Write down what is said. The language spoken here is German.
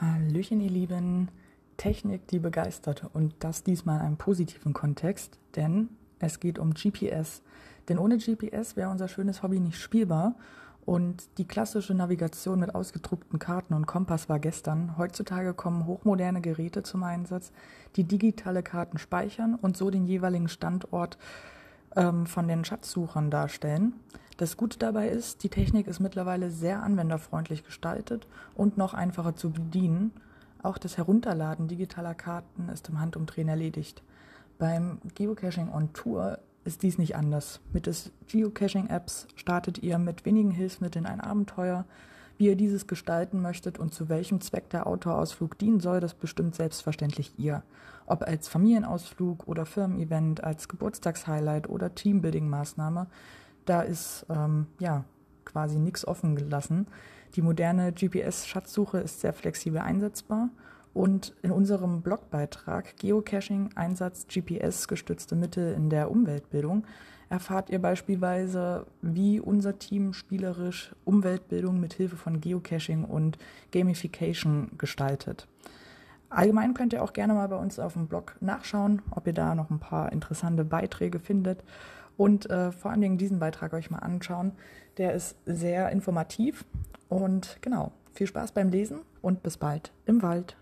Hallöchen, ihr Lieben. Technik, die begeistert und das diesmal in einem positiven Kontext, denn es geht um GPS. Denn ohne GPS wäre unser schönes Hobby nicht spielbar und die klassische Navigation mit ausgedruckten Karten und Kompass war gestern. Heutzutage kommen hochmoderne Geräte zum Einsatz, die digitale Karten speichern und so den jeweiligen Standort ähm, von den Schatzsuchern darstellen. Das Gute dabei ist, die Technik ist mittlerweile sehr anwenderfreundlich gestaltet und noch einfacher zu bedienen. Auch das Herunterladen digitaler Karten ist im Handumdrehen erledigt. Beim Geocaching on Tour ist dies nicht anders. Mit des Geocaching-Apps startet ihr mit wenigen Hilfsmitteln ein Abenteuer. Wie ihr dieses gestalten möchtet und zu welchem Zweck der Outdoor-Ausflug dienen soll, das bestimmt selbstverständlich ihr. Ob als Familienausflug oder Firmen-Event, als Geburtstagshighlight oder Teambuilding-Maßnahme, da ist ähm, ja quasi nichts offen gelassen. Die moderne GPS-Schatzsuche ist sehr flexibel einsetzbar und in unserem Blogbeitrag Geocaching, Einsatz GPS-gestützte Mittel in der Umweltbildung erfahrt ihr beispielsweise, wie unser Team spielerisch Umweltbildung mit Hilfe von Geocaching und Gamification gestaltet. Allgemein könnt ihr auch gerne mal bei uns auf dem Blog nachschauen, ob ihr da noch ein paar interessante Beiträge findet und äh, vor allen Dingen diesen Beitrag euch mal anschauen. Der ist sehr informativ und genau, viel Spaß beim Lesen und bis bald im Wald.